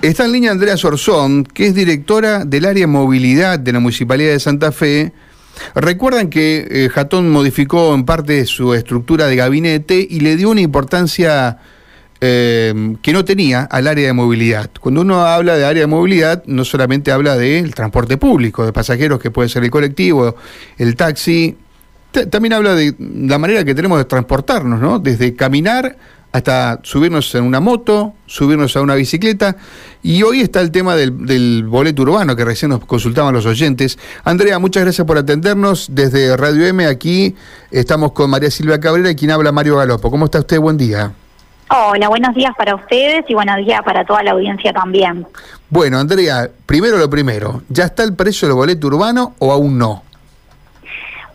Está en línea Andrea Sorzón, que es directora del área movilidad de la Municipalidad de Santa Fe. Recuerdan que eh, Jatón modificó en parte su estructura de gabinete y le dio una importancia eh, que no tenía al área de movilidad. Cuando uno habla de área de movilidad, no solamente habla del transporte público, de pasajeros, que puede ser el colectivo, el taxi, también habla de la manera que tenemos de transportarnos, ¿no? Desde caminar hasta subirnos en una moto, subirnos a una bicicleta. Y hoy está el tema del, boleto urbano que recién nos consultaban los oyentes. Andrea, muchas gracias por atendernos. Desde Radio M aquí estamos con María Silvia Cabrera y quien habla Mario Galopo. ¿Cómo está usted? Buen día. Hola, buenos días para ustedes y buenos días para toda la audiencia también. Bueno, Andrea, primero lo primero, ¿ya está el precio del boleto urbano o aún no?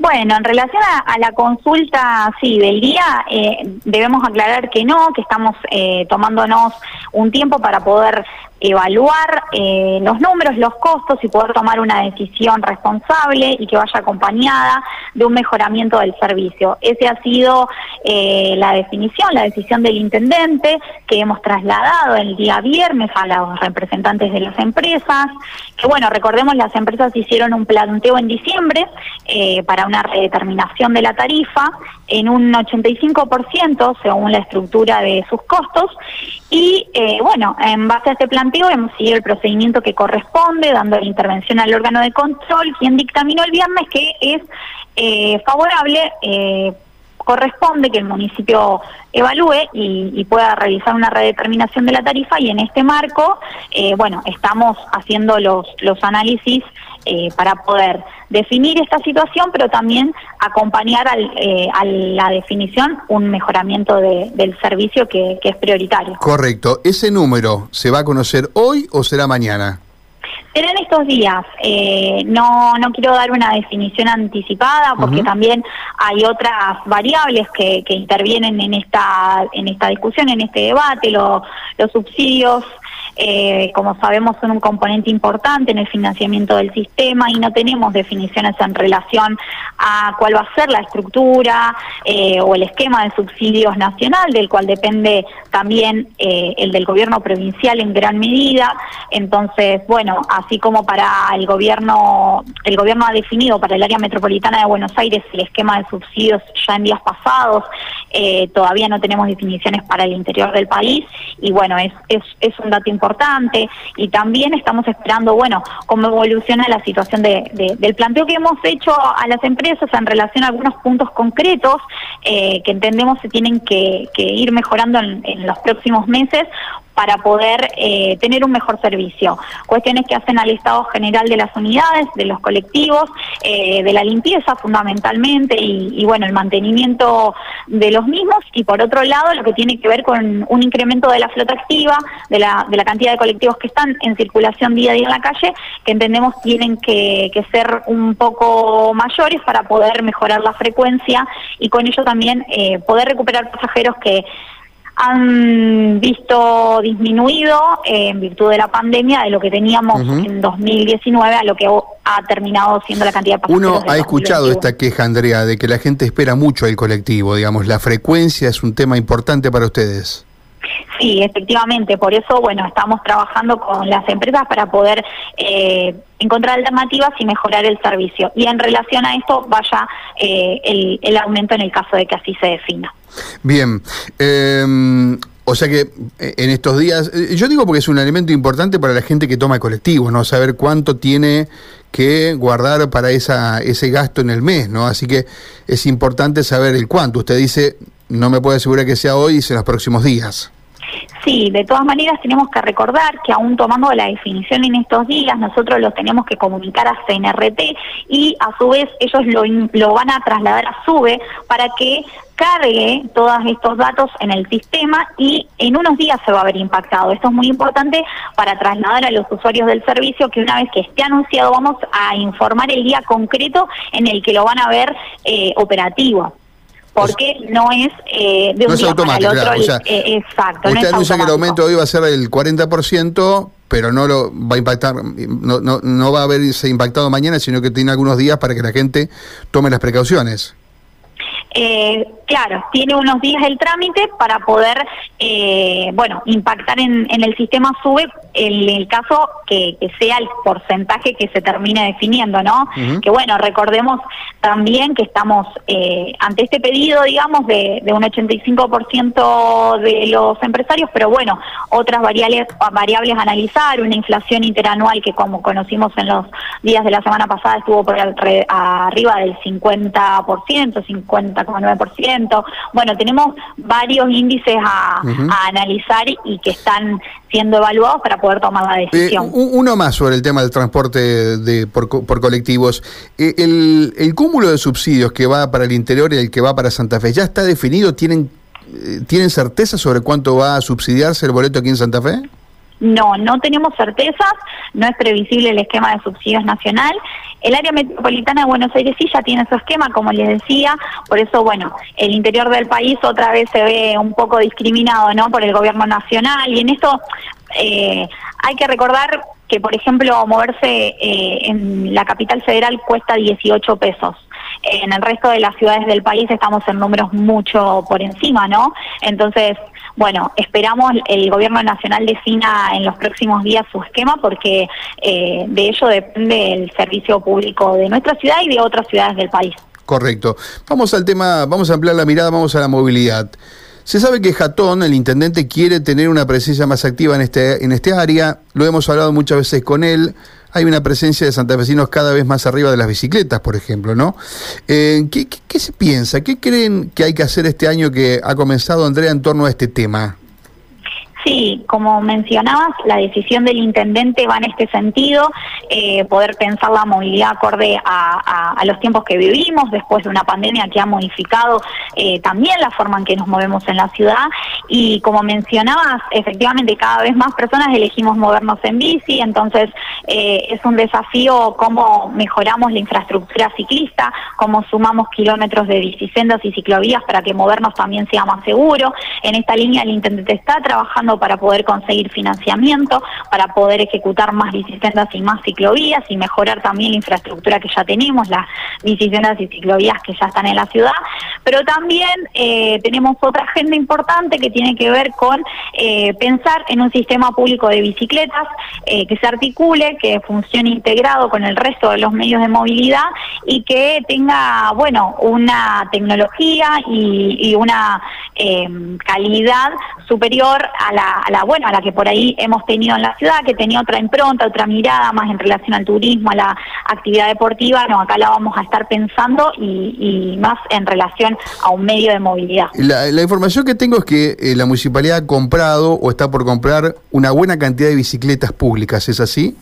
Bueno, en relación a, la consulta, sí, del día, eh, debemos aclarar que no, que estamos eh, tomándonos un tiempo para poder evaluar eh, los números, los costos y poder tomar una decisión responsable y que vaya acompañada de un mejoramiento del servicio. Esa ha sido eh, la definición, la decisión del intendente que hemos trasladado el día viernes a los representantes de las empresas, que bueno, recordemos las empresas hicieron un planteo en diciembre eh, para una redeterminación de la tarifa en un 85% según la estructura de sus costos y bueno, en base a este planteo hemos seguido el procedimiento que corresponde, dando la intervención al órgano de control, quien dictaminó el viernes que es eh, favorable, eh, corresponde que el municipio evalúe y, pueda realizar una redeterminación de la tarifa y en este marco, eh, bueno, estamos haciendo los, los análisis para poder definir esta situación, pero también acompañar a la definición un mejoramiento del servicio que, que es prioritario. Correcto. ¿Ese número se va a conocer hoy o será mañana? En estos días. Eh, no, no quiero dar una definición anticipada porque también hay otras variables que, que, intervienen en esta, en esta discusión, en este debate, los subsidios eh, como sabemos, son un componente importante en el financiamiento del sistema y no tenemos definiciones en relación a cuál va a ser la estructura eh, o el esquema de subsidios nacional, del cual depende también eh, el del gobierno provincial en gran medida. Entonces, bueno, así como para el gobierno, el gobierno ha definido para el área metropolitana de Buenos Aires el esquema de subsidios ya en días pasados, todavía no tenemos definiciones para el interior del país y bueno, es, es, es un dato importante y también estamos esperando, bueno, cómo evoluciona la situación de, del planteo que hemos hecho a las empresas en relación a algunos puntos concretos eh, que entendemos se tienen que, ir mejorando en los próximos meses para poder eh, tener un mejor servicio. Cuestiones que hacen al estado general de las unidades, de los colectivos, eh, de la limpieza fundamentalmente y, bueno, el mantenimiento de los mismos y por otro lado lo que tiene que ver con un incremento de la flota activa, de la, de la cantidad de colectivos que están en circulación día a día en la calle, que entendemos tienen que, que ser un poco mayores para poder mejorar la frecuencia y con ello también eh, poder recuperar pasajeros que han visto disminuido eh, en virtud de la pandemia de lo que teníamos en 2019 a lo que ha terminado siendo la cantidad de pasajeros. Uno ha escuchado esta queja, Andrea, de que la gente espera mucho al colectivo, digamos, la frecuencia es un tema importante para ustedes. Sí, efectivamente, por eso, bueno, estamos trabajando con las empresas para poder eh, encontrar alternativas y mejorar el servicio. Y en relación a esto, vaya eh, el, el aumento en el caso de que así se defina. Bien. Em, o sea que eh, en estos días, eh, yo digo porque es un elemento importante para la gente que toma colectivo, ¿no? Saber cuánto tiene que guardar para esa, ese gasto en el mes, ¿no? Así que es importante saber el cuánto. Usted dice, no me puede asegurar que sea hoy, en los próximos días. Sí, de todas maneras tenemos que recordar que aún tomando la definición en estos días, nosotros los tenemos que comunicar a CNRT y a su vez ellos lo, lo van a trasladar a SUBE para que cargue todos estos datos en el sistema y en unos días se va a ver impactado. Esto es muy importante para trasladar a los usuarios del servicio que una vez que esté anunciado vamos a informar el día concreto en el que lo van a ver eh, operativo porque no es eh, de un día para el otro. Eh, exacto. Usted anuncia que el aumento hoy va a ser el 40%, pero no lo va a impactar, no, no, no va a haberse impactado mañana, sino que tiene algunos días para que la gente tome las precauciones. Eh, claro, tiene unos días el trámite para poder, eh, bueno, impactar en, el sistema SUBE en el caso que, sea el porcentaje que se termine definiendo, ¿no? Que bueno, recordemos también que estamos eh, ante este pedido, digamos, de, de un 85% de los empresarios, pero bueno, otras variables, variables a analizar, una inflación interanual que como conocimos en los días de la semana pasada estuvo por arriba del 50%, 50,9%. Bueno, tenemos varios índices a, analizar y que están siendo evaluados para poder tomar la decisión. Eh, uno más sobre el tema del transporte de, por, colectivos. Eh, el, el cúmulo de subsidios que va para el interior y el que va para Santa Fe, ¿ya está definido? ¿Tienen, eh, ¿tienen certeza sobre cuánto va a subsidiarse el boleto aquí en Santa Fe? No, no tenemos certezas, no es previsible el esquema de subsidios nacional. El área metropolitana de Buenos Aires sí ya tiene su esquema, como les decía, por eso, bueno, el interior del país otra vez se ve un poco discriminado, ¿no?, por el gobierno nacional, y en esto eh, hay que recordar que, por ejemplo, moverse eh, en la capital federal cuesta 18 pesos. En el resto de las ciudades del país estamos en números mucho por encima, ¿no? Entonces, bueno, esperamos el gobierno nacional defina en los próximos días su esquema porque eh, de ello depende el servicio público de nuestra ciudad y de otras ciudades del país. Correcto. Vamos al tema, vamos a ampliar la mirada, vamos a la movilidad. Se sabe que Jatón, el intendente, quiere tener una presencia más activa en este, en este área. Lo hemos hablado muchas veces con él. Hay una presencia de santafesinos cada vez más arriba de las bicicletas, por ejemplo, ¿no? Eh, ¿qué, qué se piensa? ¿Qué creen que hay que hacer este año que ha comenzado, Andrea, en torno a este tema? Sí, como mencionabas, la decisión del intendente va en este sentido, eh, poder pensar la movilidad acorde a, los tiempos que vivimos después de una pandemia que ha modificado eh, también la forma en que nos movemos en la ciudad y como mencionabas, efectivamente cada vez más personas elegimos movernos en bici, entonces eh, es un desafío cómo mejoramos la infraestructura ciclista, cómo sumamos kilómetros de bicisendas y ciclovías para que movernos también sea más seguro. En esta línea el intendente está trabajando para poder conseguir financiamiento, para poder ejecutar más bicisendas y más ciclovías y mejorar también la infraestructura que ya tenemos, las bicisendas y ciclovías que ya están en la ciudad. Pero también eh, tenemos otra agenda importante que tiene que ver con eh, pensar en un sistema público de bicicletas eh, que se articule, que funcione integrado con el resto de los medios de movilidad y que tenga, bueno, una tecnología y, y una calidad superior a la a la bueno a la que por ahí hemos tenido en la ciudad, que tenía otra impronta, otra mirada más en relación al turismo, a la actividad deportiva, no, acá la vamos a estar pensando y, más en relación a un medio de movilidad. La, información que tengo es que eh, la municipalidad ha comprado o está por comprar una buena cantidad de bicicletas públicas, ¿es así?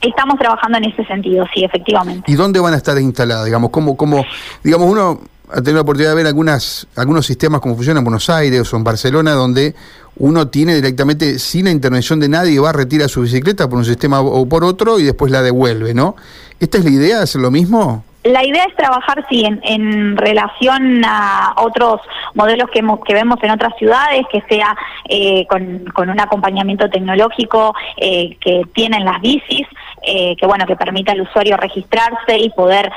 Estamos trabajando en ese sentido, sí, efectivamente. ¿Y dónde van a estar instaladas? Digamos, ¿cómo, cómo, digamos, uno ha tenido la oportunidad de ver algunas, algunos sistemas como funcionan en Buenos Aires o en Barcelona, donde uno tiene directamente, sin la intervención de nadie, va a retirar su bicicleta por un sistema o por otro y después la devuelve, ¿no? ¿Esta es la idea, hacer lo mismo? La idea es trabajar, sí, en, relación a otros modelos que, que vemos en otras ciudades, que sea eh, con, un acompañamiento tecnológico eh, que tienen las bicis, eh, que bueno, que permita al usuario registrarse y poder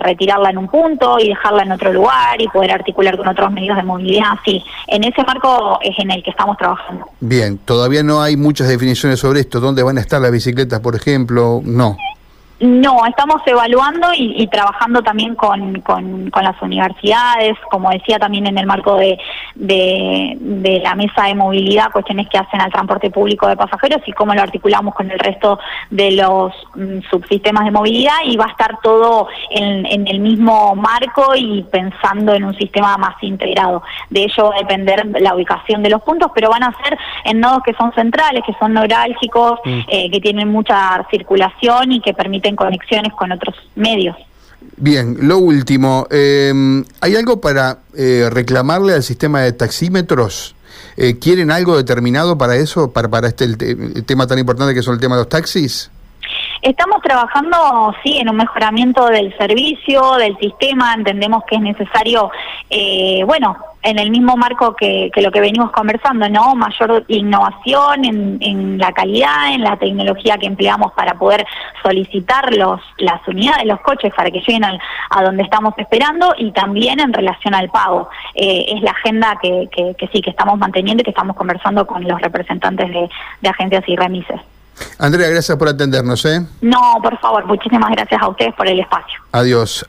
retirarla en un punto y dejarla en otro lugar y poder articular con otros medios de movilidad. Sí, en ese marco es en el que estamos trabajando. Bien, todavía no hay muchas definiciones sobre esto. ¿Dónde van a estar las bicicletas, por ejemplo? No. No, estamos evaluando y, trabajando también con, con, las universidades, como decía también en el marco de, de, la mesa de movilidad, cuestiones que hacen al transporte público de pasajeros y cómo lo articulamos con el resto de los mm, subsistemas de movilidad y va a estar todo en, en, el mismo marco y pensando en un sistema más integrado. De ello va a depender la ubicación de los puntos, pero van a ser en nodos que son centrales, que son neurálgicos, mm. eh, que tienen mucha circulación y que permiten conexiones con otros medios. Bien, lo último, em, ¿hay algo para eh, reclamarle al sistema de taxímetros? Eh, ¿Quieren algo determinado para eso, para, para este el, tema tan importante que son el tema de los taxis? Estamos trabajando, sí, en un mejoramiento del servicio, del sistema. Entendemos que es necesario, eh, bueno, en el mismo marco que, que, lo que venimos conversando, ¿no? Mayor innovación en, en, la calidad, en la tecnología que empleamos para poder solicitar los, las unidades, los coches para que lleguen al, a donde estamos esperando y también en relación al pago. Eh, es la agenda que, que, que, sí, que estamos manteniendo y que estamos conversando con los representantes de, de agencias y remises. Andrea, gracias por atendernos. ¿eh? No, por favor, muchísimas gracias a ustedes por el espacio. Adiós.